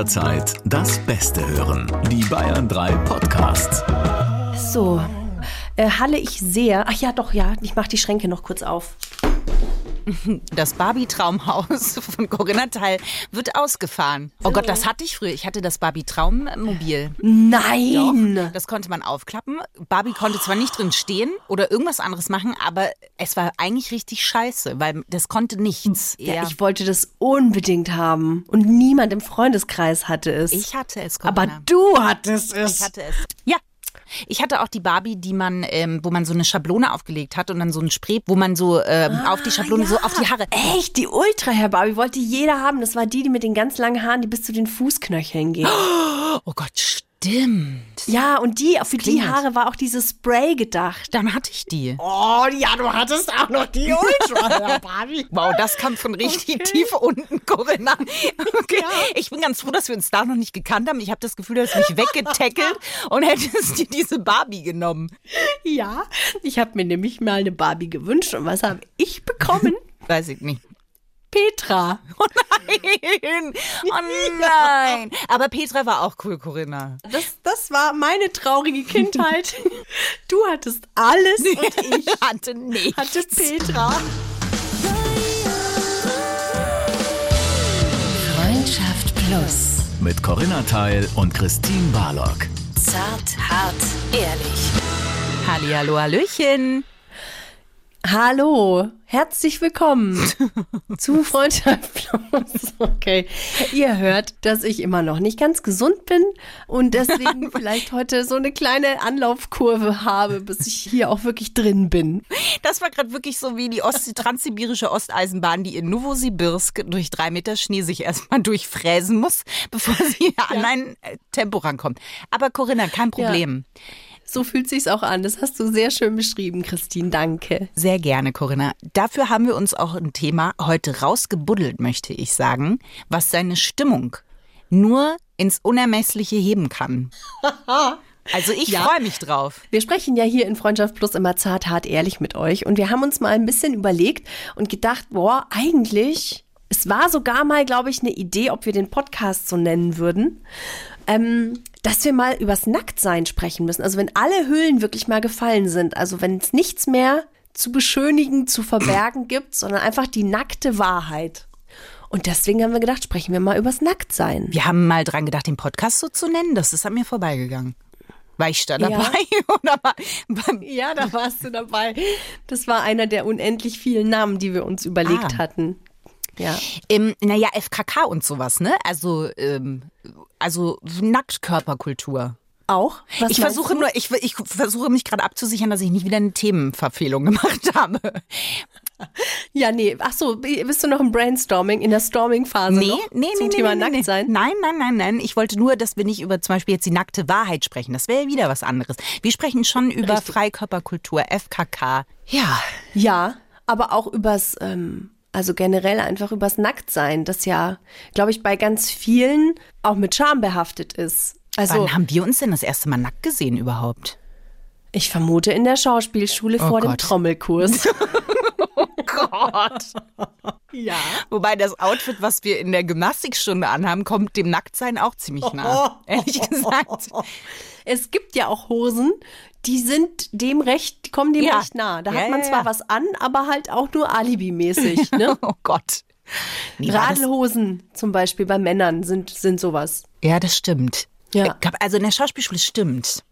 jederzeit das Beste hören. Die Bayern 3 Podcasts. So, äh, halle ich sehr. Ach ja, doch, ja. Ich mache die Schränke noch kurz auf. Das Barbie-Traumhaus von Corinna Teil wird ausgefahren. Oh Gott, das hatte ich früher. Ich hatte das Barbie-Traummobil. Nein! Das konnte man aufklappen. Barbie konnte zwar nicht drin stehen oder irgendwas anderes machen, aber es war eigentlich richtig scheiße, weil das konnte nichts. Ja, ich wollte das unbedingt haben. Und niemand im Freundeskreis hatte es. Ich hatte es, Aber Corinna. du hattest es. Ich hatte es. Ja. Ich hatte auch die Barbie, die man, ähm, wo man so eine Schablone aufgelegt hat und dann so ein Spray, wo man so ähm, auf die Schablone so auf die Haare. Echt, die Ultra Hair Barbie wollte jeder haben. Das war die, die mit den ganz langen Haaren, die bis zu den Fußknöcheln ging. Oh Gott, stimmt. Ja, und die, für die Klingelt. Haare war auch dieses Spray gedacht. Dann hatte ich die. Oh, ja, du hattest auch noch die Ultra Barbie. Wow, das kam von richtig tief unten, Corinna. Okay. Ich bin ganz froh, dass wir uns da noch nicht gekannt haben. Ich habe das Gefühl, du hast mich weggetackelt und hättest dir diese Barbie genommen. Ja, ich habe mir nämlich mal eine Barbie gewünscht. Und was habe ich bekommen? Weiß ich nicht. Petra. Oh nein! Oh nein! Aber Petra war auch cool, Corinna. Das, das war meine traurige Kindheit. Du hattest alles und ich hatte nichts. hatte Petra. Freundschaft Plus. Mit Corinna Teil und Christine Barlock. Zart, hart, ehrlich. Hallihallo, Hallöchen. Hallo, herzlich willkommen zu Freundschaft Plus. Okay, ihr hört, dass ich immer noch nicht ganz gesund bin und deswegen vielleicht heute so eine kleine Anlaufkurve habe, bis ich hier auch wirklich drin bin. Das war gerade wirklich so wie die Ost transsibirische Osteisenbahn, die in Novosibirsk durch drei Meter Schnee sich erstmal durchfräsen muss, bevor sie an ein Tempo rankommt. Aber Corinna, kein Problem. So fühlt sich's auch an. Das hast du sehr schön beschrieben, Christine. Danke. Sehr gerne, Corinna. Dafür haben wir uns auch ein Thema heute rausgebuddelt, möchte ich sagen, was seine Stimmung nur ins Unermessliche heben kann. Also ich Ja. freue mich drauf. Wir sprechen ja hier in Freundschaft Plus immer zart, hart, ehrlich mit euch. Und wir haben uns mal ein bisschen überlegt und gedacht, boah, eigentlich, es war sogar mal, glaube ich, eine Idee, ob wir den Podcast so nennen würden, ähm, dass wir mal übers Nacktsein sprechen müssen. Also wenn alle Hüllen wirklich mal gefallen sind, also wenn es nichts mehr zu beschönigen, zu verbergen gibt, sondern einfach die nackte Wahrheit. Und deswegen haben wir gedacht, sprechen wir mal übers Nacktsein. Wir haben mal dran gedacht, den Podcast so zu nennen. Das ist an mir vorbeigegangen. War ich da Ja. dabei? War, war, Ja, da warst du dabei. Das war einer der unendlich vielen Namen, die wir uns überlegt Ah. hatten. Ja. ähm, naja, FKK und sowas, ne? Also, ähm, also Nacktkörperkultur. Auch? Was ich versuche du? nur, ich, ich versuche mich gerade abzusichern, dass ich nicht wieder eine Themenverfehlung gemacht habe. Ja, nee. Ach so, bist du noch im Brainstorming, in der Storming-Phase Nee, noch? nee, nee, Zum nee, Thema nee, nee, Nacktsein? nee. Nein, nein, nein, nein. Ich wollte nur, dass wir nicht über zum Beispiel jetzt die nackte Wahrheit sprechen. Das wäre ja wieder was anderes. Wir sprechen schon über Richtig. Freikörperkultur, FKK. Ja, Ja, aber auch übers, ähm, also generell einfach übers Nacktsein, das ja, glaube ich, bei ganz vielen auch mit Scham behaftet ist. Also, wann haben wir uns denn das erste Mal nackt gesehen überhaupt? ich vermute in der Schauspielschule vor dem Gott. Trommelkurs. Gott. ja. Wobei das Outfit, was wir in der Gymnastikstunde anhaben, kommt dem Nacktsein auch ziemlich nah. Ehrlich gesagt. Es gibt ja auch Hosen, die sind dem recht, die kommen dem Ja. recht nah. Da Ja, hat man zwar ja. was an, aber halt auch nur alibimäßig. Ne? Oh Gott. Das- Radelhosen zum Beispiel bei Männern sind, sind sowas. Ja, das stimmt. Ja. Glaub, Also in der Schauspielschule stimmt.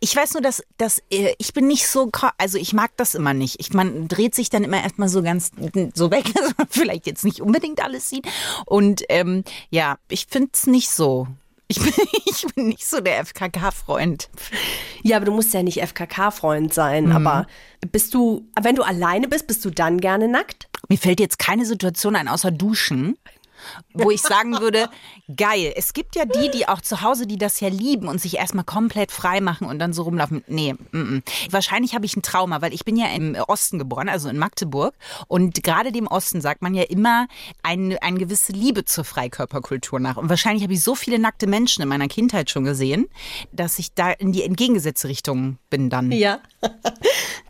Ich weiß nur, dass, dass äh, ich bin nicht so, also ich mag das immer nicht. Ich, man dreht sich dann immer erstmal so ganz so weg, dass man vielleicht jetzt nicht unbedingt alles sieht. Und ähm, ja, ich finde es nicht so. Ich bin, ich bin nicht so der FKK-Freund. Ja, aber du musst ja nicht FKK-Freund sein. Mhm. Aber bist du, wenn du alleine bist, bist du dann gerne nackt? Mir fällt jetzt keine Situation ein, außer Duschen, wo ich sagen würde, geil. Es gibt ja die, die auch zu Hause, die das ja lieben und sich erstmal komplett frei machen und dann so rumlaufen. Nee, mm, mm. wahrscheinlich habe ich ein Trauma, weil ich bin ja im Osten geboren, also in Magdeburg. Und gerade dem Osten sagt man ja immer eine, eine gewisse Liebe zur Freikörperkultur nach. Und wahrscheinlich habe ich so viele nackte Menschen in meiner Kindheit schon gesehen, dass ich da in die entgegengesetzte Richtung bin dann. Ja,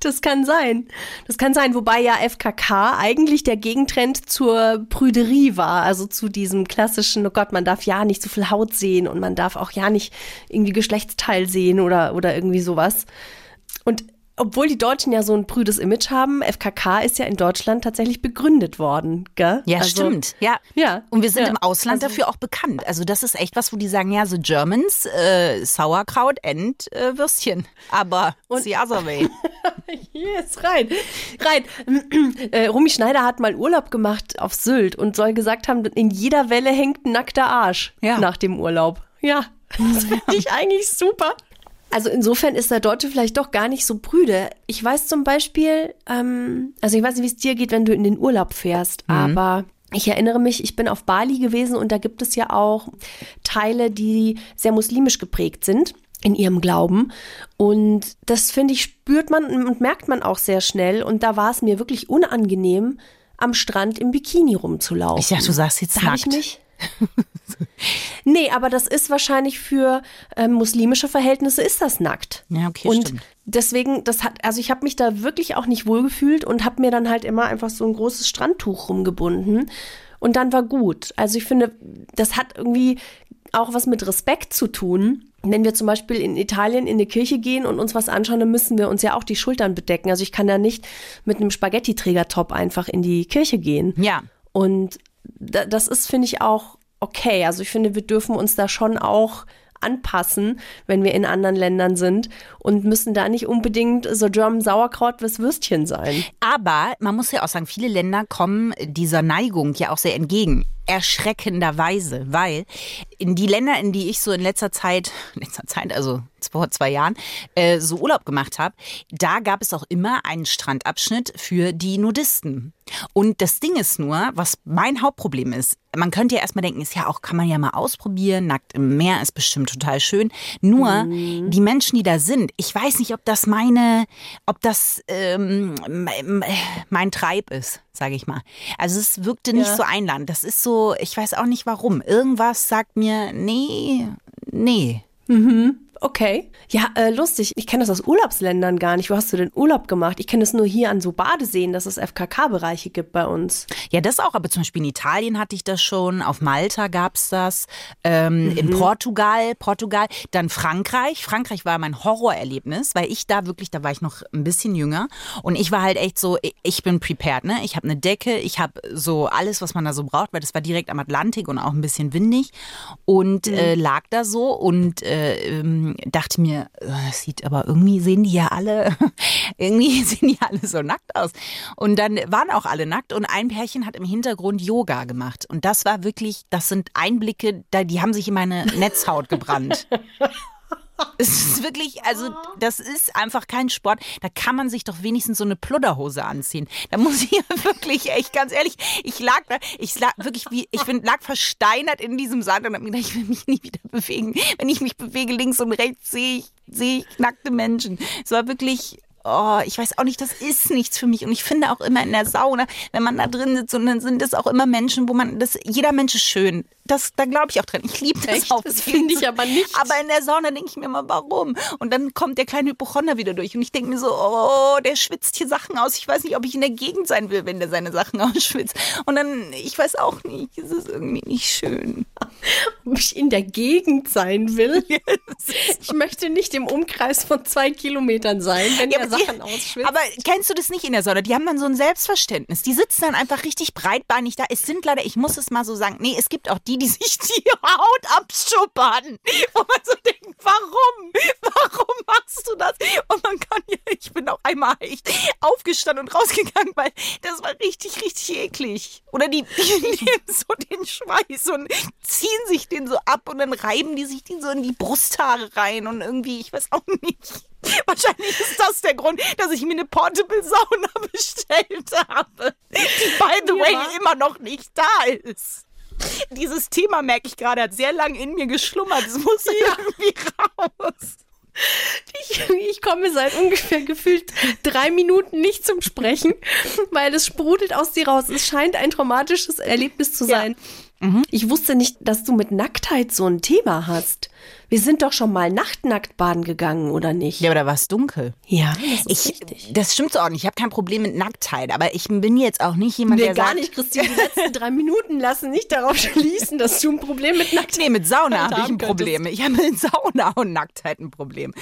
das kann sein. Das kann sein, wobei ja FKK eigentlich der Gegentrend zur Prüderie war. Also so zu diesem klassischen, oh Gott, man darf ja nicht so viel Haut sehen und man darf auch ja nicht irgendwie Geschlechtsteil sehen oder, oder irgendwie sowas. Und obwohl die Deutschen ja so ein prüdes Image haben, FKK ist ja in Deutschland tatsächlich begründet worden, gell? Ja, Also- stimmt. Ja. Ja. Und wir sind Ja. im Ausland Also- dafür auch bekannt. Also das ist echt was, wo die sagen, ja, so Germans, äh, Sauerkraut and äh, Würstchen. Aber the other way. Yes, rein. Rein. Äh, Romy Schneider hat mal Urlaub gemacht auf Sylt und soll gesagt haben, in jeder Welle hängt ein nackter Arsch Ja. nach dem Urlaub. Ja, das finde ich eigentlich super. Also insofern ist der Deutsche vielleicht doch gar nicht so prüde. Ich weiß zum Beispiel, ähm, also ich weiß nicht, wie es dir geht, wenn du in den Urlaub fährst, aber ich erinnere mich, ich bin auf Bali gewesen und da gibt es ja auch Teile, die sehr muslimisch geprägt sind in ihrem Glauben. Und das finde ich, spürt man und merkt man auch sehr schnell. Und da war es mir wirklich unangenehm, am Strand im Bikini rumzulaufen. Ich dachte, du sagst jetzt Da habe ich nackt. mich. nee, aber das ist wahrscheinlich für ähm, muslimische Verhältnisse ist das nackt. Ja, okay, und stimmt. deswegen, das hat, also ich habe mich da wirklich auch nicht wohlgefühlt und habe mir dann halt immer einfach so ein großes Strandtuch rumgebunden und dann war gut. Also ich finde, das hat irgendwie auch was mit Respekt zu tun. Wenn wir zum Beispiel in Italien in eine Kirche gehen und uns was anschauen, dann müssen wir uns ja auch die Schultern bedecken. Also ich kann da nicht mit einem Spaghetti-Trägertop einfach in die Kirche gehen. Ja. Und das ist, finde ich, auch okay. Also ich finde, wir dürfen uns da schon auch anpassen, wenn wir in anderen Ländern sind und müssen da nicht unbedingt so German Sauerkraut bis Würstchen sein. Aber man muss ja auch sagen, viele Länder kommen dieser Neigung ja auch sehr entgegen. Erschreckenderweise, weil in die Länder, in die ich so in letzter Zeit, in letzter Zeit, also vor zwei Jahren, äh, so Urlaub gemacht habe, da gab es auch immer einen Strandabschnitt für die Nudisten. Und das Ding ist nur, was mein Hauptproblem ist, man könnte ja erstmal denken, ist ja auch, kann man ja mal ausprobieren, nackt im Meer ist bestimmt total schön. Nur die Menschen, die da sind, ich weiß nicht, ob das meine, ob das ähm, mein- mein Treib ist, sage ich mal. Also es wirkte nicht Ja. so einladend. Das ist so, ich weiß auch nicht warum. Irgendwas sagt mir, nee, nee. Okay. Ja, äh, lustig. Ich kenne das aus Urlaubsländern gar nicht. Wo hast du denn Urlaub gemacht? Ich kenne es nur hier an so Badeseen, dass es FKK-Bereiche gibt bei uns. Ja, das auch, aber zum Beispiel in Italien hatte ich das schon, auf Malta gab's das, ähm, in Portugal, Portugal, dann Frankreich. Frankreich war mein Horrorerlebnis, weil ich da wirklich, da war ich noch ein bisschen jünger und ich war halt echt so, ich- bin prepared, ne? Ich habe eine Decke, ich habe so alles, was man da so braucht, weil das war direkt am Atlantik und auch ein bisschen windig und äh, lag da so und äh, dachte mir, äh, das sieht aber irgendwie sehen die ja alle, irgendwie sehen die alle so nackt aus. Und dann waren auch alle nackt und ein Pärchen hat im Hintergrund Yoga gemacht. Und das war wirklich, das sind Einblicke, die haben sich in meine Netzhaut gebrannt. Es ist wirklich, also das ist einfach kein Sport. Da kann man sich doch wenigstens so eine Pludderhose anziehen. Da muss ich ja wirklich, echt ganz ehrlich, ich lag da, ich lag wirklich wie, ich bin, lag versteinert in diesem Sand und hab mir gedacht, ich will mich nie wieder bewegen. Wenn ich mich bewege links und rechts, sehe ich, sehe ich nackte Menschen. Es war wirklich, oh, ich weiß auch nicht, das ist nichts für mich. Und ich finde auch immer in der Sauna, wenn man da drin sitzt und dann sind es auch immer Menschen, wo man, das, jeder Mensch ist schön. Das, da glaube ich auch dran. Ich liebe das Echt? auch. Das finde ich aber nicht. Aber in der Sauna denke ich mir immer, warum? Und dann kommt der kleine Hypochonder wieder durch und ich denke mir so, oh, der schwitzt hier Sachen aus. Ich weiß nicht, ob ich in der Gegend sein will, wenn der seine Sachen ausschwitzt. Und dann, ich weiß auch nicht, es ist irgendwie nicht schön. Ob ich in der Gegend sein will. Ich möchte nicht im Umkreis von zwei Kilometern sein, wenn Ja, aber Sachen ausschwitzt. Aber kennst du das nicht in der Sauna? Die haben dann so ein Selbstverständnis. Die sitzen dann einfach richtig breitbeinig da. Es sind leider, ich muss es mal so sagen, nee, es gibt auch die, die sich die Haut abschuppern. Wo man so denkt, warum? Warum machst du das? Und man kann ja, ich bin auch einmal echt aufgestanden und rausgegangen, weil das war richtig, richtig eklig. Oder die, die nehmen so den Schweiß und ziehen sich den so ab und dann reiben die sich den so in die Brusthaare rein und irgendwie, ich weiß auch nicht. Wahrscheinlich ist das der Grund, dass ich mir eine Portable Sauna bestellt habe, die by the way Ja. immer noch nicht da ist. Dieses Thema merke ich gerade, hat sehr lang in mir geschlummert. Es muss irgendwie raus. Ich, ich komme seit ungefähr gefühlt drei Minuten nicht zum Sprechen, weil es sprudelt aus dir raus. Es scheint ein traumatisches Erlebnis zu Ja. sein. Ich wusste nicht, dass du mit Nacktheit so ein Thema hast. Wir sind doch schon mal nachtnackt baden gegangen, oder nicht? Ja, aber da war es dunkel. Ja, das Ich, das stimmt so auch nicht. Ich habe kein Problem mit Nacktheit, aber ich bin jetzt auch nicht jemand, Nee, der gar sagt, nicht, Christine. Die letzten drei Minuten lassen nicht darauf schließen, dass du ein Problem mit Nacktheit Nee, mit Sauna habe ich ein Problem. Ich habe mit Sauna und Nacktheit ein Problem.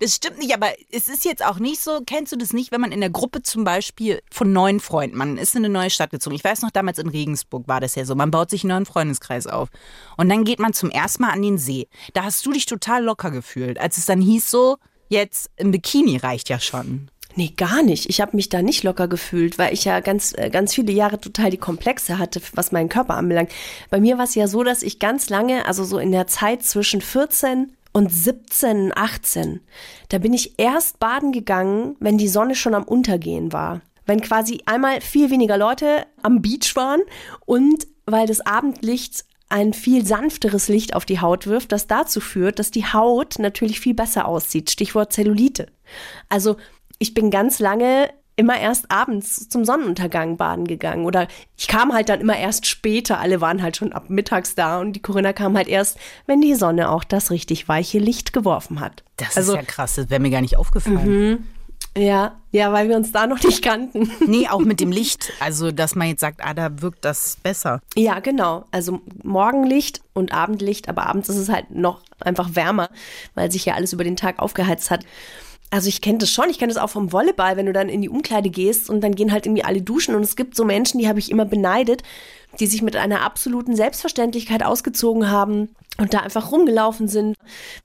Das stimmt nicht, aber es ist jetzt auch nicht so, kennst du das nicht, wenn man in der Gruppe zum Beispiel von neuen Freunden, man ist in eine neue Stadt gezogen. Ich weiß noch, damals in Regensburg war das ja so. Man baut sich einen neuen Freundeskreis auf. Und dann geht man zum ersten Mal an den See. Da hast du dich total locker gefühlt, als es dann hieß so, jetzt im Bikini reicht ja schon. Nee, gar nicht. Ich habe mich da nicht locker gefühlt, weil ich ja ganz, äh, ganz viele Jahre total die Komplexe hatte, was meinen Körper anbelangt. Bei mir war es ja so, dass ich ganz lange, also so in der Zeit zwischen 14 und 17, 18, da bin ich erst baden gegangen, wenn die Sonne schon am Untergehen war. Wenn quasi einmal viel weniger Leute am Beach waren und weil das Abendlicht ein viel sanfteres Licht auf die Haut wirft, das dazu führt, dass die Haut natürlich viel besser aussieht. Stichwort Zellulite. Also ich bin ganz lange immer erst abends zum Sonnenuntergang baden gegangen. Oder ich kam halt dann immer erst später. Alle waren halt schon ab mittags da und die Corinna kam halt erst, wenn die Sonne auch das richtig weiche Licht geworfen hat. Das also, ist ja krass, das wäre mir gar nicht aufgefallen. Ja, ja, weil wir uns da noch nicht kannten. Nee, auch mit dem Licht. Also, dass man jetzt sagt, ah, da wirkt das besser. Ja, genau. Also Morgenlicht und Abendlicht, aber abends ist es halt noch einfach wärmer, weil sich ja alles über den Tag aufgeheizt hat. Also ich kenne das schon, ich kenne das auch vom Volleyball, wenn du dann in die Umkleide gehst und dann gehen halt irgendwie alle duschen und es gibt so Menschen, die habe ich immer beneidet, die sich mit einer absoluten Selbstverständlichkeit ausgezogen haben und da einfach rumgelaufen sind.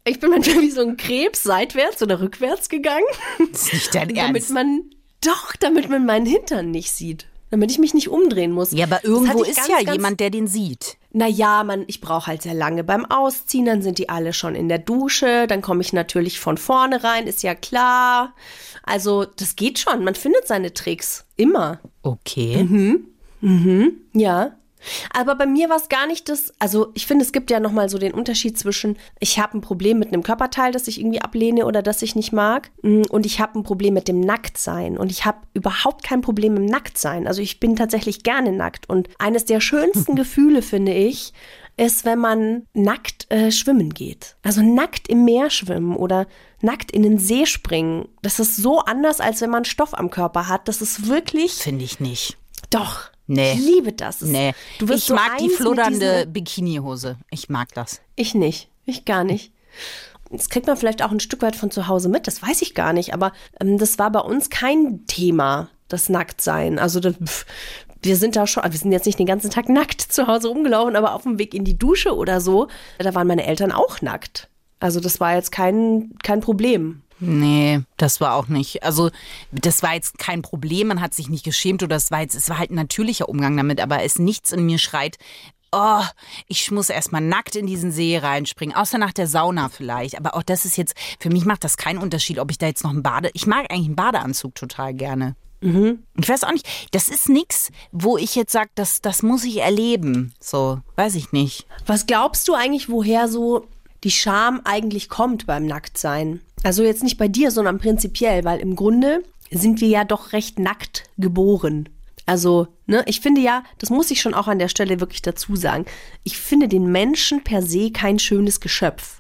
Ich bin manchmal wie so ein Krebs seitwärts oder rückwärts gegangen, Das ist nicht dein damit Ernst. man doch, damit man meinen Hintern nicht sieht, damit ich mich nicht umdrehen muss. Ja, aber irgendwo ist ganz, ja ganz jemand, der den sieht. Naja, man, ich brauche halt sehr lange beim Ausziehen, dann sind die alle schon in der Dusche, dann komme ich natürlich von vorne rein, ist ja klar. Also, das geht schon, man findet seine Tricks. Immer. Okay. Ja. Aber bei mir war es gar nicht das, also ich finde, es gibt ja nochmal so den Unterschied zwischen, ich habe ein Problem mit einem Körperteil, das ich irgendwie ablehne oder das ich nicht mag, mm, und ich habe ein Problem mit dem Nacktsein. Und ich habe überhaupt kein Problem im Nacktsein. Also ich bin tatsächlich gerne nackt. Und eines der schönsten Gefühle, finde ich, ist, wenn man nackt äh, schwimmen geht. Also nackt im Meer schwimmen oder nackt in den See springen. Das ist so anders, als wenn man Stoff am Körper hat. Das ist wirklich, Finde ich nicht. doch. Nee. Ich liebe das. Nee. Du wirst ich so mag die flutternde Bikinihose. Ich mag das. Ich nicht. Ich gar nicht. Das kriegt man vielleicht auch ein Stück weit von zu Hause mit, das weiß ich gar nicht. Aber ähm, das war bei uns kein Thema, das Nacktsein. Also das, pff, wir sind da schon, wir sind jetzt nicht den ganzen Tag nackt zu Hause rumgelaufen, aber auf dem Weg in die Dusche oder so, da waren meine Eltern auch nackt. Also das war jetzt kein, kein Problem. Nee, das war auch nicht. Also, das war jetzt kein Problem, man hat sich nicht geschämt oder es war jetzt, es war halt ein natürlicher Umgang damit, aber es nichts in mir schreit, oh, ich muss erstmal nackt in diesen See reinspringen, außer nach der Sauna vielleicht. Aber auch das ist jetzt, für mich macht das keinen Unterschied, ob ich da jetzt noch einen Bade, ich mag eigentlich einen Badeanzug total gerne. Ich weiß auch nicht, das ist nix, wo ich jetzt sage, das, das muss ich erleben. So, weiß ich nicht. Was glaubst du eigentlich, woher so die Scham eigentlich kommt beim Nacktsein? Also jetzt nicht bei dir, sondern prinzipiell, weil im Grunde sind wir ja doch recht nackt geboren. Also, ne, ich finde ja, das muss ich schon auch an der Stelle wirklich dazu sagen. Ich finde den Menschen per se kein schönes Geschöpf.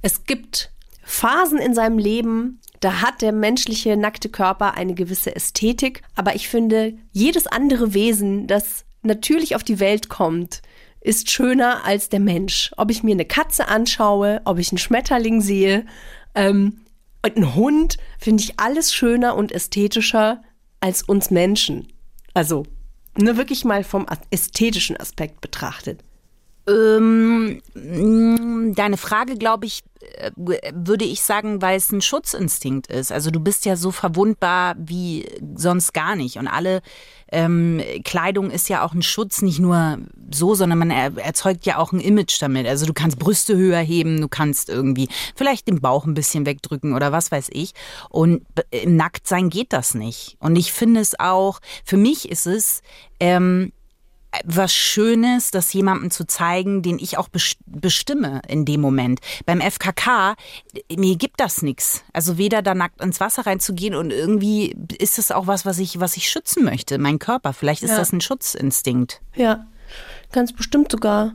Es gibt Phasen in seinem Leben, da hat der menschliche nackte Körper eine gewisse Ästhetik, aber ich finde, jedes andere Wesen, das natürlich auf die Welt kommt, ist schöner als der Mensch. Ob ich mir eine Katze anschaue, ob ich einen Schmetterling sehe ähm, und einen Hund, finde ich alles schöner und ästhetischer als uns Menschen. Also, ne, wirklich mal vom ästhetischen Aspekt betrachtet. Ähm, mh, deine Frage, glaube ich, äh, würde ich sagen, weil es ein Schutzinstinkt ist. Also du bist ja so verwundbar wie sonst gar nicht. Und alle ähm, Kleidung ist ja auch ein Schutz, nicht nur so, sondern man er erzeugt ja auch ein Image damit. Also du kannst Brüste höher heben, du kannst irgendwie vielleicht den Bauch ein bisschen wegdrücken oder was weiß ich. Und im Nacktsein geht das nicht. Und ich finde es auch, für mich ist es, ähm, was Schönes, das jemandem zu zeigen, den ich auch bes- bestimme in dem Moment. Beim FKK, mir gibt das nichts. Also weder da nackt ins Wasser reinzugehen und irgendwie ist es auch was, was ich, was ich schützen möchte, mein Körper. Vielleicht ist Ja. das ein Schutzinstinkt. Ja. Ganz bestimmt sogar.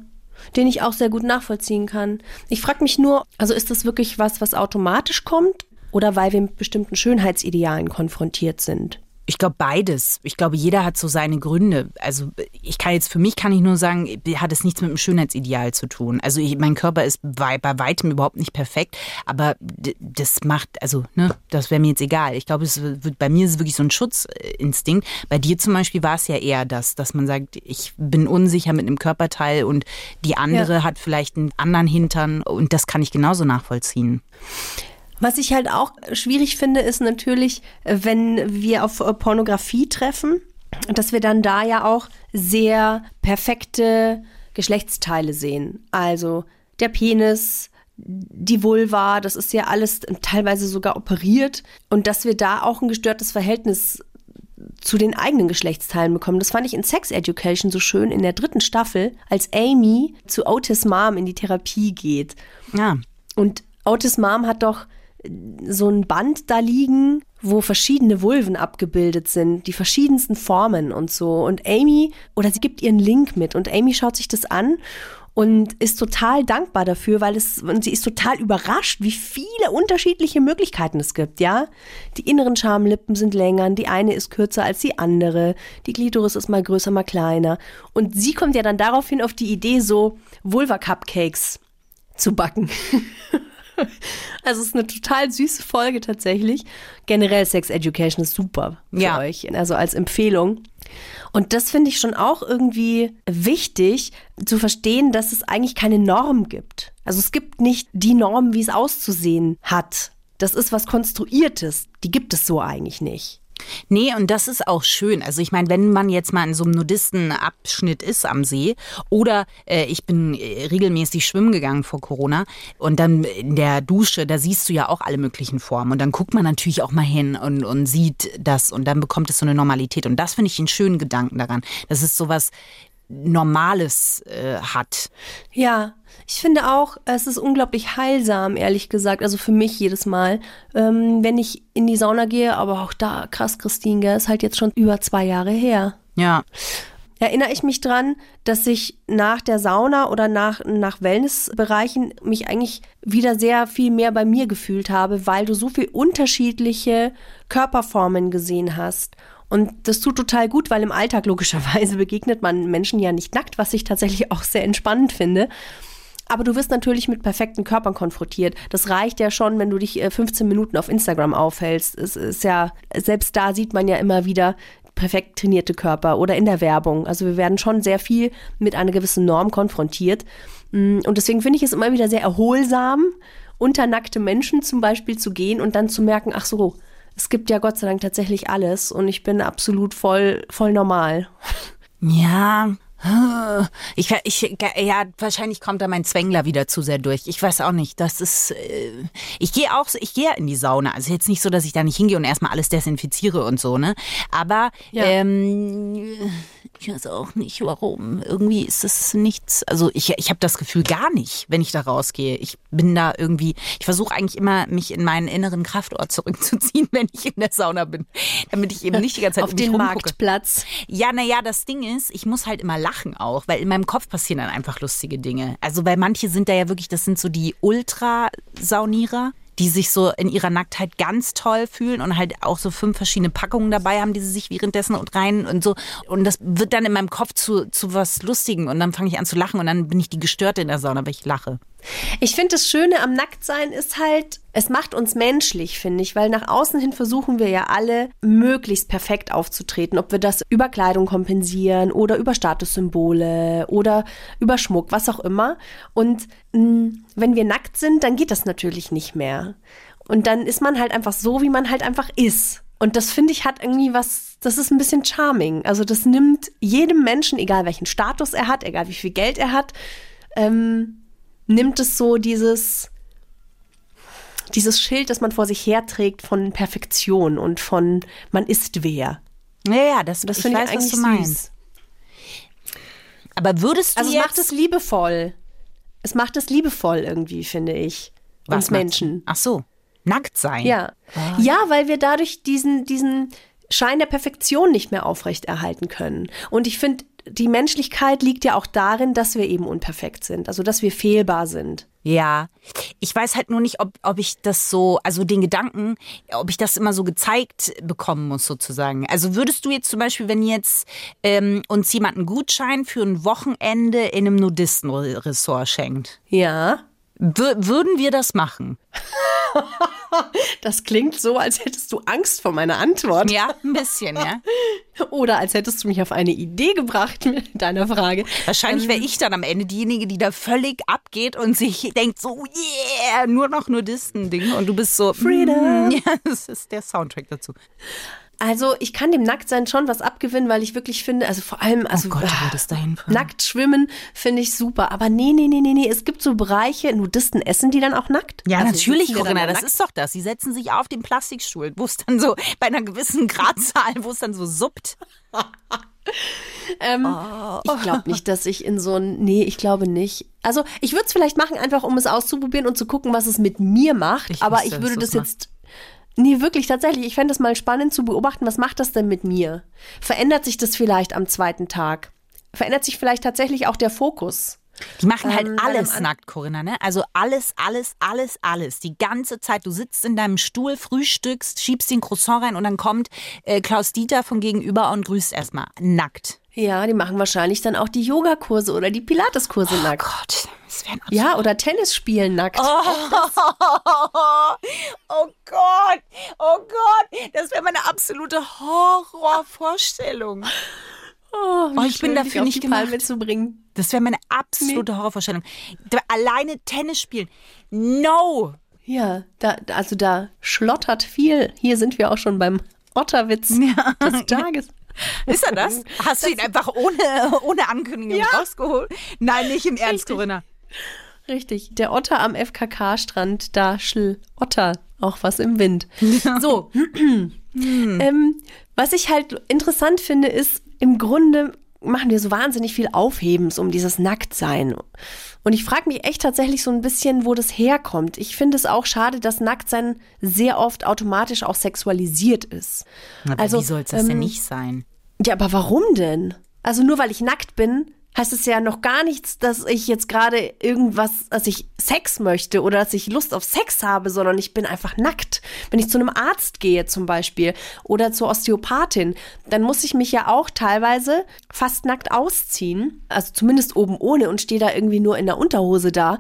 Den ich auch sehr gut nachvollziehen kann. Ich frage mich nur, also ist das wirklich was, was automatisch kommt oder weil wir mit bestimmten Schönheitsidealen konfrontiert sind? Ich glaube beides. Ich glaube, jeder hat so seine Gründe. Also ich kann jetzt für mich kann ich nur sagen, hat es nichts mit dem Schönheitsideal zu tun. Also ich, mein Körper ist bei, bei weitem überhaupt nicht perfekt, aber das macht, also ne, das wäre mir jetzt egal. Ich glaube, es wird bei mir ist es wirklich so ein Schutzinstinkt. Bei dir zum Beispiel war es ja eher das, dass man sagt, ich bin unsicher mit einem Körperteil und die andere ja. hat vielleicht einen anderen Hintern und das kann ich genauso nachvollziehen. Was ich halt auch schwierig finde, ist natürlich, wenn wir auf Pornografie treffen, dass wir dann da ja auch sehr perfekte Geschlechtsteile sehen. Also der Penis, die Vulva, das ist ja alles teilweise sogar operiert und dass wir da auch ein gestörtes Verhältnis zu den eigenen Geschlechtsteilen bekommen. Das fand ich in Sex Education so schön in der dritten Staffel, als Amy zu Otis Mom in die Therapie geht. Ja. Und Otis Mom hat doch so ein Band da liegen, wo verschiedene Vulven abgebildet sind, die verschiedensten Formen und so. Und Amy, oder sie gibt ihren Link mit und Amy schaut sich das an und ist total dankbar dafür, weil es, und sie ist total überrascht, wie viele unterschiedliche Möglichkeiten es gibt, ja. Die inneren Schamlippen sind länger, die eine ist kürzer als die andere, die Glitoris ist mal größer, mal kleiner. Und sie kommt ja dann daraufhin auf die Idee, so Vulva-Cupcakes zu backen. Also es ist eine total süße Folge tatsächlich. Generell Sex Education ist super für ja. euch, also als Empfehlung. Und das finde ich schon auch irgendwie wichtig zu verstehen, dass es eigentlich keine Norm gibt. Also es gibt nicht die Norm, wie es auszusehen hat. Das ist was Konstruiertes. Die gibt es so eigentlich nicht. Nee, und das ist auch schön. Also ich meine, wenn man jetzt mal in so einem Nudistenabschnitt ist am See oder äh, ich bin äh, regelmäßig schwimmen gegangen vor Corona und dann in der Dusche, da siehst du ja auch alle möglichen Formen und dann guckt man natürlich auch mal hin und, und sieht das und dann bekommt es so eine Normalität und das finde ich einen schönen Gedanken daran. Das ist sowas Normales äh, hat. Ja, ich finde auch, es ist unglaublich heilsam, ehrlich gesagt. Also für mich jedes Mal, ähm, wenn ich in die Sauna gehe. Aber auch da, krass, Christine, gell, ist halt jetzt schon über zwei Jahre her. Ja. Erinnere ich mich dran, dass ich nach der Sauna oder nach, nach Wellnessbereichen mich eigentlich wieder sehr viel mehr bei mir gefühlt habe, weil du so viel unterschiedliche Körperformen gesehen hast. Und das tut total gut, weil im Alltag logischerweise begegnet man Menschen ja nicht nackt, was ich tatsächlich auch sehr entspannend finde. Aber du wirst natürlich mit perfekten Körpern konfrontiert. Das reicht ja schon, wenn du dich 15 äh, Minuten auf Instagram aufhältst. Es ist ja, selbst da sieht man ja immer wieder perfekt trainierte Körper oder in der Werbung. Also wir werden schon sehr viel mit einer gewissen Norm konfrontiert. Mm, und deswegen finde ich es immer wieder sehr erholsam, unter nackte Menschen zum Beispiel zu gehen und dann zu merken, ach so, es gibt ja Gott sei Dank tatsächlich alles und ich bin absolut voll, voll normal. Ja, ich, ich, ja, wahrscheinlich kommt da mein Zwängler wieder zu sehr durch. Ich weiß auch nicht. Das ist, äh, ich gehe auch, ich gehe ja in die Sauna. Also jetzt nicht so, dass ich da nicht hingehe und erstmal alles desinfiziere und so, ne? Aber ja. ähm, ich weiß auch nicht, warum. Irgendwie ist es nichts. Also ich, ich habe das Gefühl gar nicht, wenn ich da rausgehe. Ich bin da irgendwie, ich versuche eigentlich immer, mich in meinen inneren Kraftort zurückzuziehen, wenn ich in der Sauna bin. Damit ich eben nicht die ganze Zeit auf den Marktplatz. Ja, naja, das Ding ist, ich muss halt immer lachen lachen auch, weil in meinem Kopf passieren dann einfach lustige Dinge. Also, weil manche sind da ja wirklich, das sind so die Ultrasaunierer die sich so in ihrer Nacktheit ganz toll fühlen und halt auch so fünf verschiedene Packungen dabei haben, die sie sich währenddessen und rein und so. Und das wird dann in meinem Kopf zu, zu was Lustigen und dann fange ich an zu lachen und dann bin ich die Gestörte in der Sauna, weil ich lache. Ich finde, das Schöne am Nacktsein ist halt, es macht uns menschlich, finde ich, weil nach außen hin versuchen wir ja alle, möglichst perfekt aufzutreten. Ob wir das über Kleidung kompensieren oder über Statussymbole oder über Schmuck, was auch immer. Und mh, mm, wenn wir nackt sind, dann geht das natürlich nicht mehr. Und dann ist man halt einfach so, wie man halt einfach ist. Und das finde ich hat irgendwie was, das ist ein bisschen charming. Also das nimmt jedem Menschen, egal welchen Status er hat, egal wie viel Geld er hat, ähm, nimmt es so dieses, dieses Schild, das man vor sich herträgt von Perfektion und von man ist wer. Ja, ja, das, das finde ich, weiß, eigentlich was du meinst. Aber würdest du also es macht es liebevoll. Es macht es liebevoll irgendwie, finde ich. Was uns Menschen. Ach so, nackt sein. Ja. Oh. Ja, weil wir dadurch diesen, diesen Schein der Perfektion nicht mehr aufrechterhalten können. Und ich finde, die Menschlichkeit liegt ja auch darin, dass wir eben unperfekt sind, also dass wir fehlbar sind. Ja, ich weiß halt nur nicht, ob, ob ich das so, also den Gedanken, ob ich das immer so gezeigt bekommen muss sozusagen. Also würdest du jetzt zum Beispiel, wenn jetzt ähm, uns jemand einen Gutschein für ein Wochenende in einem Nudistenressort schenkt, Ja, wür würden wir das machen? das klingt so, als hättest du Angst vor meiner Antwort. Ja, ein bisschen, ja. Oder als hättest du mich auf eine Idee gebracht mit deiner Frage. Wahrscheinlich wäre ich dann am Ende diejenige, die da völlig abgeht und sich denkt so, yeah, nur noch Nudisten-Ding. Und du bist so, Freedom. mm, Ja, das ist der Soundtrack dazu. Also ich kann dem Nacktsein schon was abgewinnen, weil ich wirklich finde, also vor allem, also Oh Gott, fahren. nackt schwimmen finde ich super. Aber nee, nee, nee, nee, nee, es gibt so Bereiche, Nudisten essen die dann auch nackt? Ja, Also natürlich, Corinna, da das nackt? ist doch das. Sie setzen sich auf den Plastikstuhl, wo es dann so bei einer gewissen Gradzahl, wo es dann so suppt. Ähm, Oh. Ich glaube nicht, dass ich in so ein. Nee, ich glaube nicht. Also, ich würde es vielleicht machen, einfach um es auszuprobieren und zu gucken, was es mit mir macht. Ich aber ich würde das jetzt. Nee, wirklich, tatsächlich. Ich fände es mal spannend zu beobachten, was macht das denn mit mir? Verändert sich das vielleicht am zweiten Tag? Verändert sich vielleicht tatsächlich auch der Fokus? Die machen halt Ähm, alles nackt, Corinna, ne? Also alles, alles, alles, alles. Die ganze Zeit. Du sitzt in deinem Stuhl, frühstückst, schiebst den Croissant rein und dann kommt äh, Klaus Dieter von gegenüber und grüßt erstmal. Nackt. Ja, die machen wahrscheinlich dann auch die Yogakurse oder die Pilateskurse nackt. Gott, das wäre Ja, oder Tennis spielen nackt. Oh Gott, oh Gott, das wäre meine absolute Horrorvorstellung. Oh, Oh, ich bin dafür nicht die Palme gemacht. zu bringen. Das wäre meine absolute Horrorvorstellung. Da- Alleine Tennis spielen. No. Ja, da, also da schlottert viel. Hier sind wir auch schon beim Otterwitz des Tages. Ist er das? Hast du ihn einfach ohne, ohne Ankündigung Ja. rausgeholt? Nein, nicht im Ernst, Richtig. Corinna. Richtig. Der Otter am FKK-Strand, da schl Otter auch was im Wind. So. ähm, was ich halt interessant finde, ist, im Grunde machen wir so wahnsinnig viel Aufhebens um dieses Nacktsein. Und ich frage mich echt tatsächlich so ein bisschen, wo das herkommt. Ich finde es auch schade, dass Nacktsein sehr oft automatisch auch sexualisiert ist. Aber Also, wie soll es das denn ähm, nicht sein? Ja, aber warum denn? Also nur weil ich nackt bin, heißt es ja noch gar nichts, dass ich jetzt gerade irgendwas, dass ich Sex möchte oder dass ich Lust auf Sex habe, sondern ich bin einfach nackt. Wenn ich zu einem Arzt gehe zum Beispiel oder zur Osteopathin, dann muss ich mich ja auch teilweise fast nackt ausziehen, also zumindest oben ohne und stehe da irgendwie nur in der Unterhose da.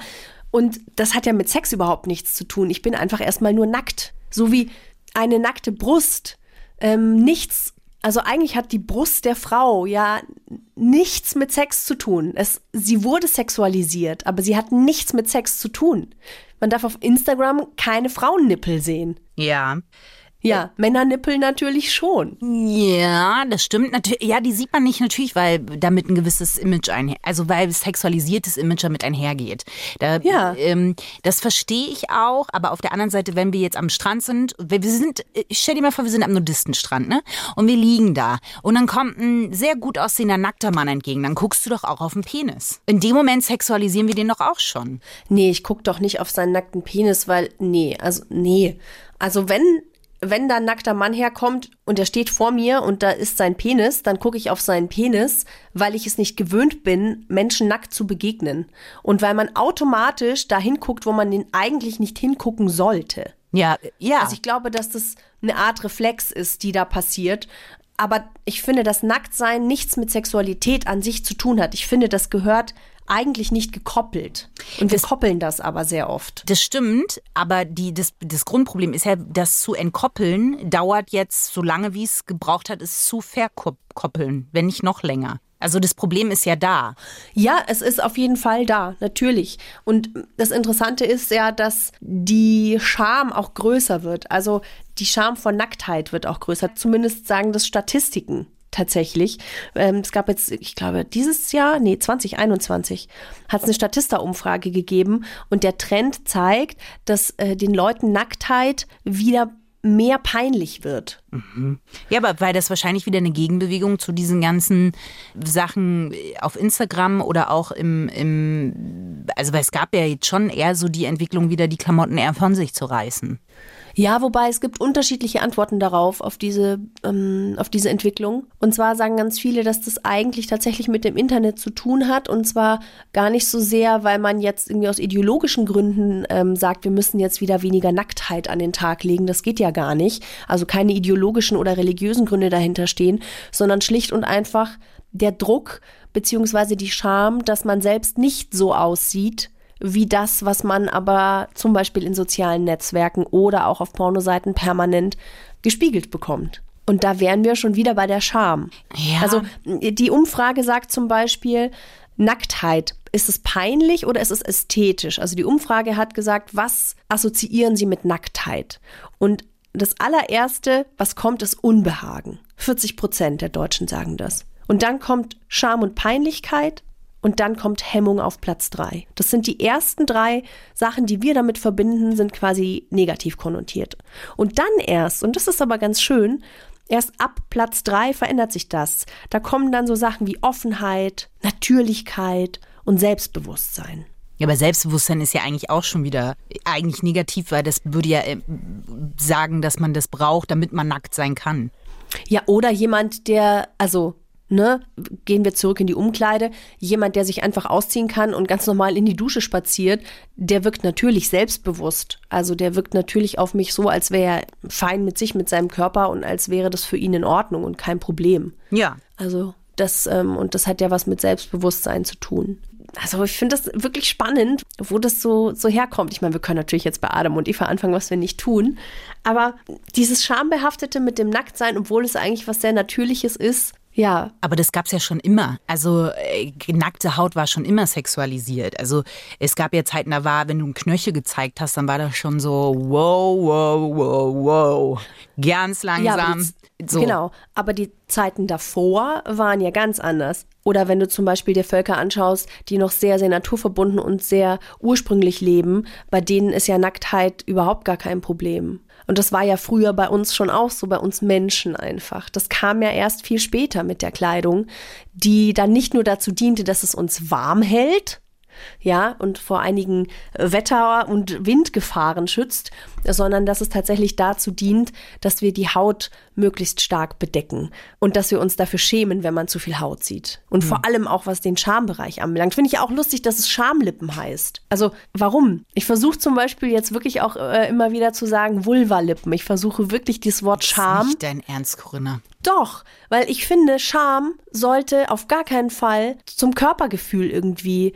Und das hat ja mit Sex überhaupt nichts zu tun. Ich bin einfach erstmal nur nackt. So wie eine nackte Brust ähm, nichts, also eigentlich hat die Brust der Frau ja nichts mit Sex zu tun. Es, sie wurde sexualisiert, aber sie hat nichts mit Sex zu tun. Man darf auf Instagram keine Frauennippel sehen. Ja. Ja, Männernippel natürlich schon. Ja, das stimmt natürlich. Ja, die sieht man nicht natürlich, weil damit ein gewisses Image einher, also weil sexualisiertes Image damit einhergeht. Da, Ja. ähm, das verstehe ich auch, aber auf der anderen Seite, wenn wir jetzt am Strand sind, wir wir sind, äh, stell dir mal vor, wir sind am Nudistenstrand, ne? Und wir liegen da und dann kommt ein sehr gut aussehender nackter Mann entgegen, dann guckst du doch auch auf den Penis. In dem Moment sexualisieren wir den doch auch schon. Nee, ich guck doch nicht auf seinen nackten Penis, weil, nee, also, nee. Also wenn, wenn da ein nackter Mann herkommt und der steht vor mir und da ist sein Penis, dann gucke ich auf seinen Penis, weil ich es nicht gewöhnt bin, Menschen nackt zu begegnen. Und weil man automatisch dahin guckt, wo man den eigentlich nicht hingucken sollte. Ja, ja. Also ich glaube, dass das eine Art Reflex ist, die da passiert. Aber ich finde, dass Nacktsein nichts mit Sexualität an sich zu tun hat. Ich finde, das gehört eigentlich nicht gekoppelt. Und wir koppeln das aber sehr oft. Das stimmt, aber die, das, das Grundproblem ist ja, das zu entkoppeln dauert jetzt so lange, wie es gebraucht hat, es zu verkoppeln, wenn nicht noch länger. Also das Problem ist ja da. Ja, es ist auf jeden Fall da, natürlich. Und das Interessante ist ja, dass die Scham auch größer wird. Also die Scham vor Nacktheit wird auch größer. Zumindest sagen das Statistiken tatsächlich. Ähm, es gab jetzt, ich glaube, dieses Jahr, nee, 2021, hat es eine Statista-Umfrage gegeben und der Trend zeigt, dass äh, den Leuten Nacktheit wieder mehr peinlich wird. Ja, aber weil das wahrscheinlich wieder eine Gegenbewegung zu diesen ganzen Sachen auf Instagram oder auch im, im also weil es gab ja jetzt schon eher so die Entwicklung, wieder die Klamotten eher von sich zu reißen. Ja, wobei es gibt unterschiedliche Antworten darauf, auf diese, ähm, auf diese Entwicklung. Und zwar sagen ganz viele, dass das eigentlich tatsächlich mit dem Internet zu tun hat. Und zwar gar nicht so sehr, weil man jetzt irgendwie aus ideologischen Gründen ähm, sagt, wir müssen jetzt wieder weniger Nacktheit an den Tag legen. Das geht ja gar nicht. Also keine ideologischen oder religiösen Gründe dahinter stehen, sondern schlicht und einfach der Druck beziehungsweise die Scham, dass man selbst nicht so aussieht, wie das, was man aber zum Beispiel in sozialen Netzwerken oder auch auf Pornoseiten permanent gespiegelt bekommt. Und da wären wir schon wieder bei der Scham. Ja. Also die Umfrage sagt zum Beispiel, Nacktheit, ist es peinlich oder ist es ästhetisch? Also die Umfrage hat gesagt, was assoziieren Sie mit Nacktheit? Und das allererste, was kommt, ist Unbehagen. 40 Prozent der Deutschen sagen das. Und dann kommt Scham und Peinlichkeit und dann kommt Hemmung auf Platz drei. Das sind die ersten drei Sachen, die wir damit verbinden, sind quasi negativ konnotiert. Und dann erst, und das ist aber ganz schön, erst ab Platz drei verändert sich das. Da kommen dann so Sachen wie Offenheit, Natürlichkeit und Selbstbewusstsein. Ja, aber Selbstbewusstsein ist ja eigentlich auch schon wieder eigentlich negativ, weil das würde ja äh, sagen, dass man das braucht, damit man nackt sein kann. Ja, oder jemand, der, also ne, gehen wir zurück in die Umkleide, jemand, der sich einfach ausziehen kann und ganz normal in die Dusche spaziert, der wirkt natürlich selbstbewusst. Also der wirkt natürlich auf mich so, als wäre er fein mit sich, mit seinem Körper und als wäre das für ihn in Ordnung und kein Problem. Ja. Also das, ähm, und das hat ja was mit Selbstbewusstsein zu tun. Also ich finde das wirklich spannend, wo das so, so herkommt. Ich meine, wir können natürlich jetzt bei Adam und Eva anfangen, was wir nicht tun. Aber dieses Schambehaftete mit dem Nacktsein, obwohl es eigentlich was sehr Natürliches ist, ja. Aber das gab's ja schon immer. Also äh, nackte Haut war schon immer sexualisiert. Also es gab ja Zeiten, da war, wenn du einen Knöchel gezeigt hast, dann war das schon so wow, wow, wow, wow. Ganz langsam. Ja, die, so. Genau. Aber die Zeiten davor waren ja ganz anders. Oder wenn du zum Beispiel dir Völker anschaust, die noch sehr, sehr naturverbunden und sehr ursprünglich leben, bei denen ist ja Nacktheit überhaupt gar kein Problem. Und das war ja früher bei uns schon auch so, bei uns Menschen einfach. Das kam ja erst viel später mit der Kleidung, die dann nicht nur dazu diente, dass es uns warm hält, ja, und vor einigen Wetter- und Windgefahren schützt, sondern dass es tatsächlich dazu dient, dass wir die Haut möglichst stark bedecken und dass wir uns dafür schämen, wenn man zu viel Haut sieht. Und mhm. vor allem auch was den Schambereich anbelangt. Finde ich auch lustig, dass es Schamlippen heißt. Also warum? Ich versuche zum Beispiel jetzt wirklich auch äh, immer wieder zu sagen Vulvalippen. Ich versuche wirklich dieses Wort Scham. Ist nicht dein Ernst, Corinna. Doch, weil ich finde, Scham sollte auf gar keinen Fall zum Körpergefühl irgendwie.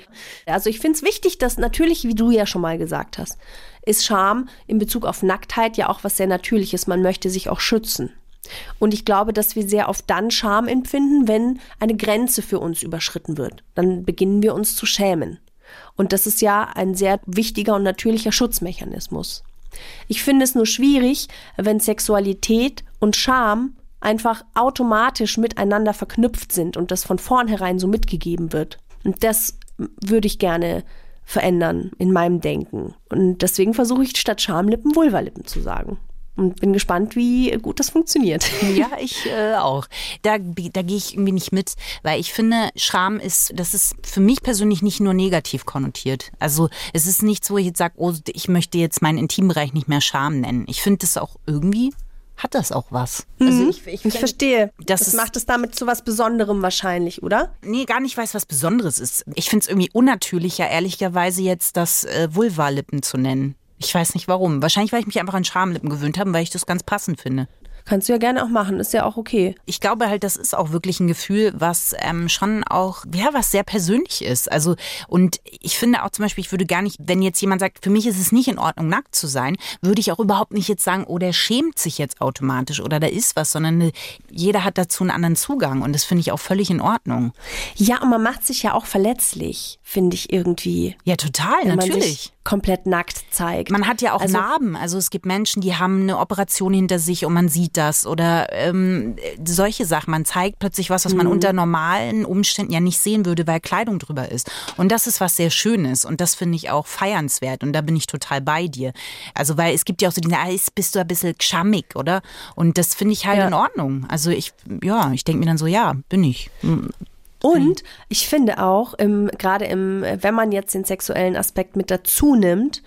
Also ich finde es wichtig, dass natürlich, wie du ja schon mal gesagt hast, ist Scham in Bezug auf Nacktheit ja auch was sehr Natürliches. Man möchte sich auch schützen. Und ich glaube, dass wir sehr oft dann Scham empfinden, wenn eine Grenze für uns überschritten wird. Dann beginnen wir uns zu schämen. Und das ist ja ein sehr wichtiger und natürlicher Schutzmechanismus. Ich finde es nur schwierig, wenn Sexualität und Scham einfach automatisch miteinander verknüpft sind und das von vornherein so mitgegeben wird. Und das würde ich gerne verändern in meinem Denken. Und deswegen versuche ich statt Schamlippen Vulvalippen zu sagen. Und bin gespannt, wie gut das funktioniert. Ja, ich äh, auch. Da, da gehe ich irgendwie nicht mit, weil ich finde, Scham ist, das ist für mich persönlich nicht nur negativ konnotiert. Also es ist nichts, wo ich jetzt sage, oh, ich möchte jetzt meinen Intimbereich nicht mehr Scham nennen. Ich finde das auch irgendwie hat das auch was. Also mhm. ich, ich, ich verstehe. Das, das macht es damit zu was Besonderem wahrscheinlich, oder? Nee, gar nicht weiß, was Besonderes ist. Ich finde es irgendwie unnatürlicher, ehrlicherweise jetzt das äh, Vulva-Lippen zu nennen. Ich weiß nicht warum. Wahrscheinlich, weil ich mich einfach an Schamlippen gewöhnt habe, weil ich das ganz passend finde. Kannst du ja gerne auch machen, ist ja auch okay. Ich glaube halt, das ist auch wirklich ein Gefühl, was ähm, schon auch, ja, was sehr persönlich ist. Also, und ich finde auch zum Beispiel, ich würde gar nicht, wenn jetzt jemand sagt, für mich ist es nicht in Ordnung, nackt zu sein, würde ich auch überhaupt nicht jetzt sagen, oh, der schämt sich jetzt automatisch oder da ist was, sondern äh, jeder hat dazu einen anderen Zugang und das finde ich auch völlig in Ordnung. Ja, und man macht sich ja auch verletzlich, finde ich irgendwie. Ja, total, natürlich komplett nackt zeigt. Man hat ja auch also, Narben. Also es gibt Menschen, die haben eine Operation hinter sich und man sieht das. Oder ähm, solche Sachen. Man zeigt plötzlich was, was man mhm. unter normalen Umständen ja nicht sehen würde, weil Kleidung drüber ist. Und das ist was sehr Schönes. Und das finde ich auch feiernswert. Und da bin ich total bei dir. Also weil es gibt ja auch so diese, ah, bist du ein bisschen schammig, oder? Und das finde ich halt ja. in Ordnung. Also ich, ja, ich denke mir dann so, ja, bin ich. Und ich finde auch, im, gerade im, wenn man jetzt den sexuellen Aspekt mit dazu nimmt,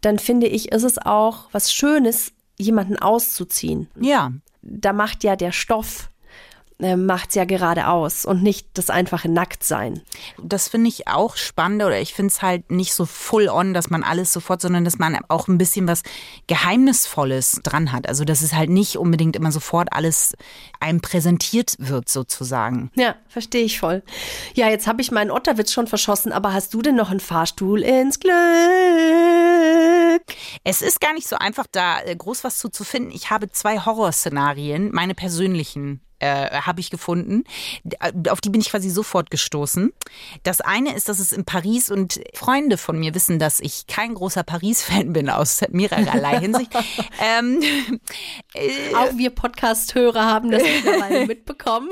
dann finde ich, ist es auch was Schönes, jemanden auszuziehen. Ja. Da macht ja der Stoff äh, macht's ja gerade aus und nicht das einfache Nacktsein. Das finde ich auch spannend oder ich finde es halt nicht so full on, dass man alles sofort, sondern dass man auch ein bisschen was Geheimnisvolles dran hat. Also dass es halt nicht unbedingt immer sofort alles einem präsentiert wird sozusagen. Ja, verstehe ich voll. Ja, jetzt habe ich meinen Otterwitz schon verschossen, aber hast du denn noch einen Fahrstuhl ins Glück? Es ist gar nicht so einfach, da äh, groß was zu, zu finden. Ich habe zwei Horrorszenarien, meine persönlichen äh, habe ich gefunden. Äh, auf die bin ich quasi sofort gestoßen. Das eine ist, dass es in Paris und Freunde von mir wissen, dass ich kein großer Paris-Fan bin aus mehrerlei Hinsicht. ähm, äh, Auch wir Podcast-Hörer haben das mittlerweile mitbekommen.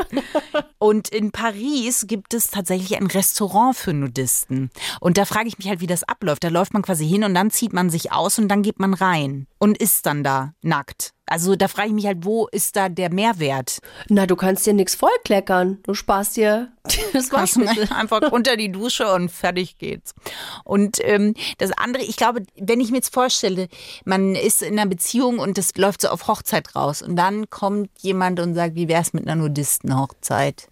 und in Paris gibt es tatsächlich ein Restaurant für Nudisten. Und da frage ich mich halt, wie das abläuft. Da läuft man quasi hin und dann zieht man sich aus und dann geht man rein und ist dann da nackt. Also da frage ich mich halt, wo ist da der Mehrwert? Na, du kannst dir nichts vollkleckern. Du sparst dir das Waschmittel. Einfach unter die Dusche und fertig geht's. Und ähm, das andere, ich glaube, wenn ich mir jetzt vorstelle, man ist in einer Beziehung und das läuft so auf Hochzeit raus und dann kommt jemand und sagt, wie wär's mit einer Nudistenhochzeit?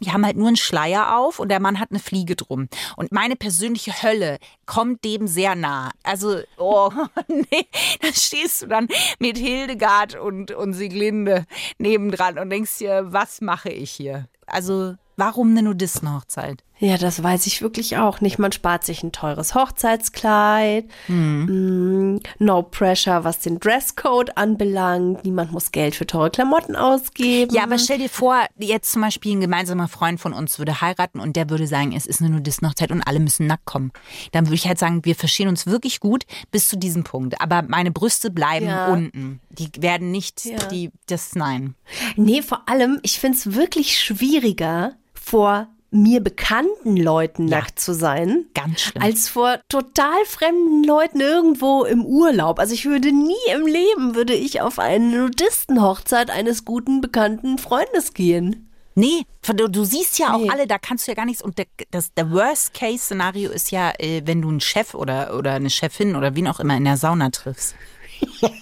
Die haben halt nur einen Schleier auf und der Mann hat eine Fliege drum. Und meine persönliche Hölle kommt dem sehr nah. Also, oh, nee, da stehst du dann mit Hildegard und, und Sieglinde nebendran und denkst dir, was mache ich hier? Also, warum eine Nudistenhochzeit? Ja, das weiß ich wirklich auch nicht. Man spart sich ein teures Hochzeitskleid, mhm. no pressure, was den Dresscode anbelangt. Niemand muss Geld für teure Klamotten ausgeben. Ja, aber stell dir vor, jetzt zum Beispiel ein gemeinsamer Freund von uns würde heiraten und der würde sagen, es ist eine Nudistenhochzeit und alle müssen nackt kommen. Dann würde ich halt sagen, wir verstehen uns wirklich gut bis zu diesem Punkt. Aber meine Brüste bleiben ja. unten. Die werden nicht, ja. die, das, nein. Nee, vor allem, ich finde es wirklich schwieriger, vor mir bekannten Leuten ja, nackt zu sein, ganz schlimm. als vor total fremden Leuten irgendwo im Urlaub. Also ich würde nie im Leben würde ich auf eine Nudistenhochzeit eines guten bekannten Freundes gehen. Nee, du, du siehst ja auch nee. alle, da kannst du ja gar nichts. Und der, das, der Worst-Case-Szenario ist ja, äh, wenn du einen Chef oder, oder eine Chefin oder wen auch immer in der Sauna triffst.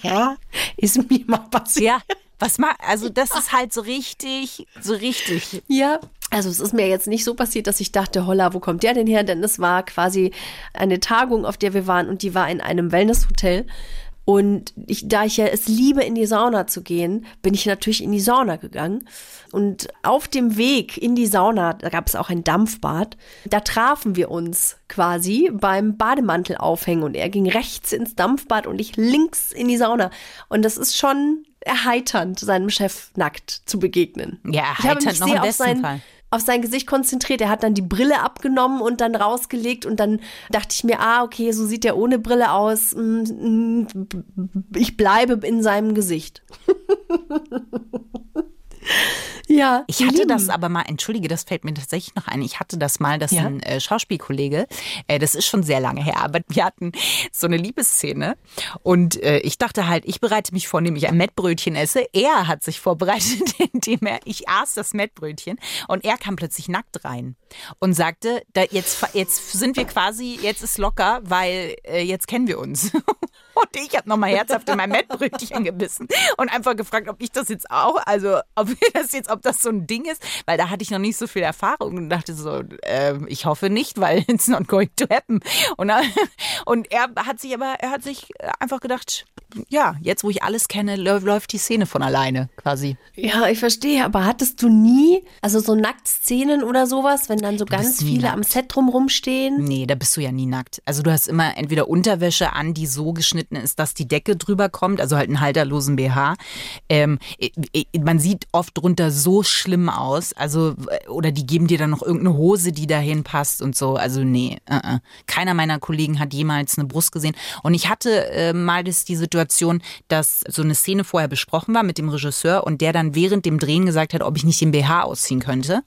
Ja, ist mir mal passiert. Ja, was mal, also das ist halt so richtig, so richtig. Ja, also es ist mir jetzt nicht so passiert, dass ich dachte, holla, wo kommt der denn her? Denn es war quasi eine Tagung, auf der wir waren und die war in einem Wellnesshotel. Und ich, da ich ja es liebe, in die Sauna zu gehen, bin ich natürlich in die Sauna gegangen. Und auf dem Weg in die Sauna, da gab es auch ein Dampfbad, da trafen wir uns quasi beim Bademantel aufhängen. Und er ging rechts ins Dampfbad und ich links in die Sauna. Und das ist schon erheiternd, seinem Chef nackt zu begegnen. Ja, erheiternd noch im besten sein, Fall auf sein Gesicht konzentriert. Er hat dann die Brille abgenommen und dann rausgelegt und dann dachte ich mir, ah, okay, so sieht er ohne Brille aus. Mm, mm, ich bleibe in seinem Gesicht. Ja, ich hatte lieben. das aber mal, entschuldige, das fällt mir tatsächlich noch ein. Ich hatte das mal, dass ja? ein äh, Schauspielkollege, äh, das ist schon sehr lange her, aber wir hatten so eine Liebesszene und äh, ich dachte halt, ich bereite mich vor, indem ich ein Mettbrötchen esse. Er hat sich vorbereitet, indem er, ich aß das Mettbrötchen und er kam plötzlich nackt rein und sagte, da jetzt, jetzt sind wir quasi, jetzt ist locker, weil äh, jetzt kennen wir uns. Und ich habe nochmal herzhaft in mein Mettbrötchen gebissen und einfach gefragt, ob ich das jetzt auch, also ob das jetzt, ob das so ein Ding ist, weil da hatte ich noch nicht so viel Erfahrung und dachte so, äh, ich hoffe nicht, weil it's not going to happen. Und, und er hat sich aber, er hat sich einfach gedacht, ja, jetzt wo ich alles kenne, läuft die Szene von alleine quasi. Ja, ich verstehe, aber hattest du nie, also so Nacktszenen oder sowas, wenn dann so du ganz viele nackt. am Set drumrum stehen? Nee, da bist du ja nie nackt. Also du hast immer entweder Unterwäsche an, die so geschnitten ist, dass die Decke drüber kommt, also halt einen halterlosen BH. Ähm, man sieht oft drunter so schlimm aus, also oder die geben dir dann noch irgendeine Hose, die dahin passt und so. Also nee, uh -uh. keiner meiner Kollegen hat jemals eine Brust gesehen. Und ich hatte äh, mal das, die Situation, Situation, dass so eine Szene vorher besprochen war mit dem Regisseur und der dann während dem Drehen gesagt hat, ob ich nicht den BH ausziehen könnte.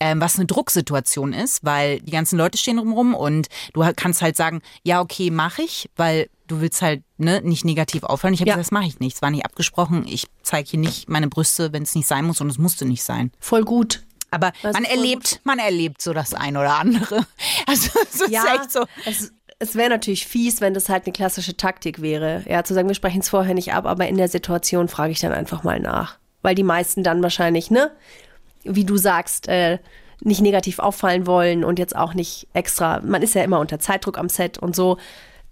Ähm, was eine Drucksituation ist, weil die ganzen Leute stehen drumherum und du kannst halt sagen, ja, okay, mach ich, weil du willst halt ne, nicht negativ auffallen. Ich habe ja. gesagt, das mache ich nicht. Es war nicht abgesprochen. Ich zeige hier nicht meine Brüste, wenn es nicht sein muss und es musste nicht sein. Voll gut. Aber man erlebt, gut. man erlebt so das ein oder andere. Also es ja, ist echt so. Es, es wäre natürlich fies, wenn das halt eine klassische Taktik wäre. Ja, zu sagen, wir sprechen es vorher nicht ab, aber in der Situation frage ich dann einfach mal nach. Weil die meisten dann wahrscheinlich, ne? wie du sagst, äh, nicht negativ auffallen wollen und jetzt auch nicht extra, man ist ja immer unter Zeitdruck am Set und so,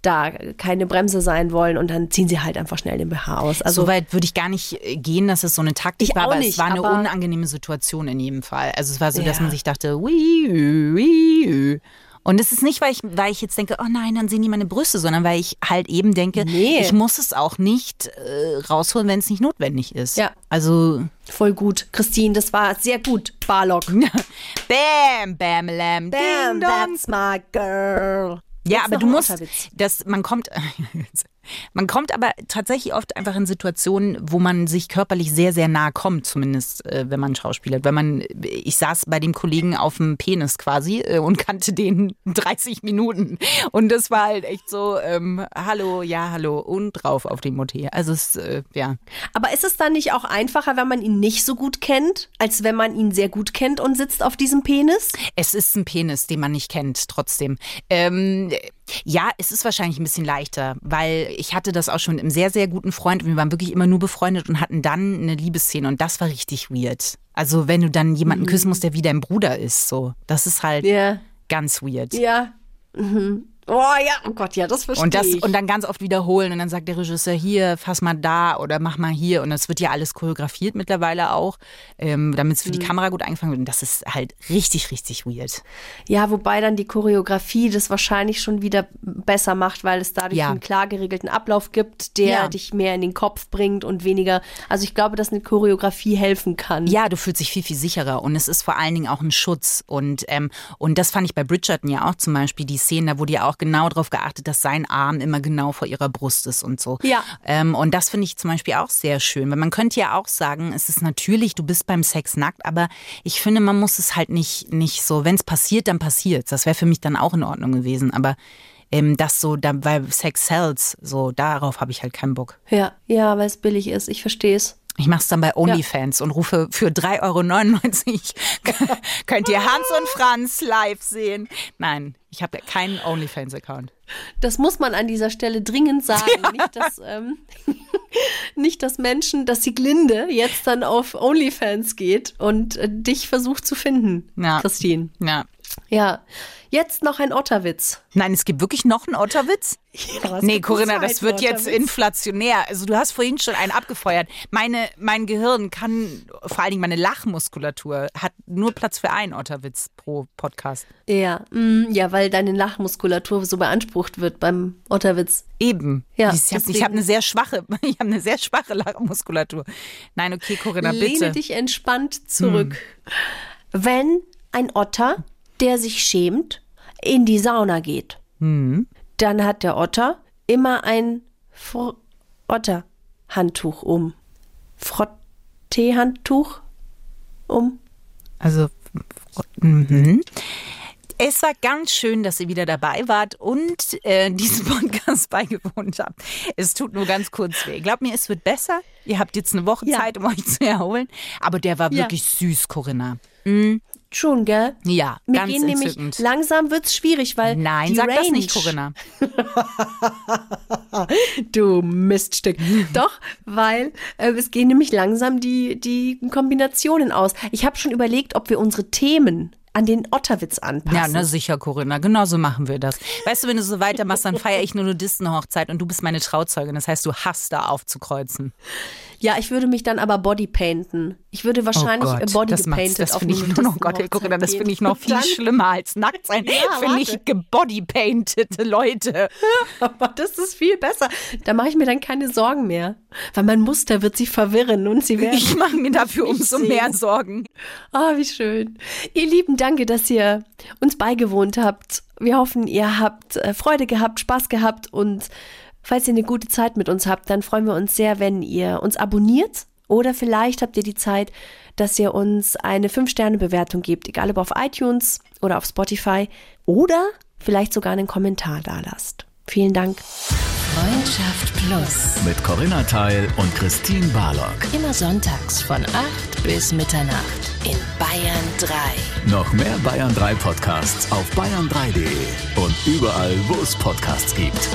da keine Bremse sein wollen und dann ziehen sie halt einfach schnell den BH aus. Also so weit würde ich gar nicht äh, gehen, dass es so eine Taktik war, aber nicht, es war eine unangenehme Situation in jedem Fall. Also es war so, dass Ja. man sich dachte, ui, ui, ui. Und es ist nicht, weil ich, weil ich jetzt denke, oh nein, dann sehen die meine Brüste, sondern weil ich halt eben denke, Nee. ich muss es auch nicht äh, rausholen, wenn es nicht notwendig ist. Ja. Also, voll gut. Christine, das war sehr gut. Barlock. bam, bam, lam, ding, Damn, dong. that's my girl. Ja, Jetzt aber du musst, das, man kommt, man kommt aber tatsächlich oft einfach in Situationen, wo man sich körperlich sehr, sehr nahe kommt, zumindest äh, wenn man schauspielert. Wenn man, ich saß bei dem Kollegen auf dem Penis quasi äh, und kannte den 30 Minuten und das war halt echt so, ähm, hallo, ja, hallo und drauf auf dem Motel. Also es, äh, ja. Aber ist es dann nicht auch einfacher, wenn man ihn nicht so gut kennt, als wenn man ihn sehr gut kennt und sitzt auf diesem Penis? Es ist ein Penis, den man nicht kennt, trotzdem. Ähm, ja, es ist wahrscheinlich ein bisschen leichter, weil ich hatte das auch schon mit einem sehr, sehr guten Freund. Wir waren wirklich immer nur befreundet und hatten dann eine Liebesszene und das war richtig weird. Also wenn du dann jemanden küssen musst, der wie dein Bruder ist, so. Das ist halt Ja. ganz weird. Ja. Mhm. Oh ja, oh Gott, ja, das verstehe Und, das, ich. und dann ganz oft wiederholen und dann sagt der Regisseur hier, fass mal da oder mach mal hier und das wird ja alles choreografiert mittlerweile auch, ähm, damit es für die Mhm. Kamera gut eingefangen wird und das ist halt richtig, richtig weird. ja, wobei dann die Choreografie das wahrscheinlich schon wieder besser macht, weil es dadurch Ja. einen klar geregelten Ablauf gibt, der Ja. dich mehr in den Kopf bringt und weniger. Also ich glaube, dass eine Choreografie helfen kann. Ja, du fühlst dich viel, viel sicherer und es ist vor allen Dingen auch ein Schutz. Und, ähm, und das fand ich bei Bridgerton ja auch zum Beispiel, die Szene, da wurde ja auch genau darauf geachtet, dass sein Arm immer genau vor ihrer Brust ist und so. Ja. Ähm, und das finde ich zum Beispiel auch sehr schön, weil man könnte ja auch sagen, es ist natürlich, du bist beim Sex nackt, aber ich finde, man muss es halt nicht, nicht so, wenn es passiert, dann passiert Das wäre für mich dann auch in Ordnung gewesen, aber ähm, das so, da, weil Sex sells, so darauf habe ich halt keinen Bock. Ja, ja, weil es billig ist. Ich verstehe es. Ich mache es dann bei OnlyFans und rufe für 3,99 Euro. Könnt ihr Hans und Franz live sehen? Nein, ich habe keinen OnlyFans-Account. Das muss man an dieser Stelle dringend sagen. Nicht, dass, ähm, nicht, dass Menschen, dass die Glinde jetzt dann auf OnlyFans geht und äh, dich versucht zu finden, Ja. Christine. Ja. Ja. Jetzt noch ein Otterwitz. Nein, es gibt wirklich noch einen Otterwitz? Ja, Nee, Corinna, das wird jetzt inflationär. Also du hast vorhin schon einen abgefeuert. Meine, mein Gehirn kann, vor allen Dingen meine Lachmuskulatur, hat nur Platz für einen Otterwitz pro Podcast. Ja, mm, ja, weil deine Lachmuskulatur so beansprucht wird beim Otterwitz. Eben. Ja, ich habe hab eine sehr schwache, ich habe eine sehr schwache Lachmuskulatur. Nein, okay, Corinna, Lehne bitte. dich entspannt zurück. Wenn ein Otter, der sich schämt, in die Sauna geht, dann hat der Otter immer ein Fr Otterhandtuch um. Frotteehandtuch um. Also, mhm. Es war ganz schön, dass ihr wieder dabei wart und äh, diesem Podcast beigewohnt habt. Es tut nur ganz kurz weh. Glaubt mir, es wird besser. Ihr habt jetzt eine Woche Ja. Zeit, um euch zu erholen. Aber der war Ja. wirklich süß, Corinna. Schon, gell? Ja, Mir ganz gehen nämlich entzückend. langsam wird's schwierig, weil Nein, sag Range, das nicht, Corinna. Du Miststück. Doch, weil äh, es gehen nämlich langsam die, die Kombinationen aus. Ich habe schon überlegt, ob wir unsere Themen an den Otterwitz anpassen. Ja, na sicher, Corinna. Genau so machen wir das. Weißt du, wenn du so weitermachst, dann feiere ich eine Nudistenhochzeit und du bist meine Trauzeugin. Das heißt, du hast da aufzukreuzen. Ja, ich würde mich dann aber bodypainten. Ich würde wahrscheinlich oh äh, Gott, body das, das auf ich nur noch, Gott, Nudistenhochzeit Corinna, das finde ich noch viel Dann- schlimmer als nackt sein. Ja, finde ich gebodypaintete Leute. Aber das ist viel besser. Da mache ich mir dann keine Sorgen mehr. Weil mein Muster wird sie verwirren und sie werden. Ich mache mir dafür umso sehen. mehr Sorgen. Ah, wie schön. Ihr Lieben, danke, dass ihr uns beigewohnt habt. Wir hoffen, ihr habt äh, Freude gehabt, Spaß gehabt und falls ihr eine gute Zeit mit uns habt, dann freuen wir uns sehr, wenn ihr uns abonniert oder vielleicht habt ihr die Zeit, dass ihr uns eine 5-Sterne-Bewertung gebt, egal ob auf iTunes oder auf Spotify oder vielleicht sogar einen Kommentar da lasst. Vielen Dank. Freundschaft Plus. Mit Corinna Teil und Christine Barlock. Immer sonntags von 8 bis Mitternacht in Bayern 3. Noch mehr Bayern 3 Podcasts auf bayern3.de und überall, wo es Podcasts gibt.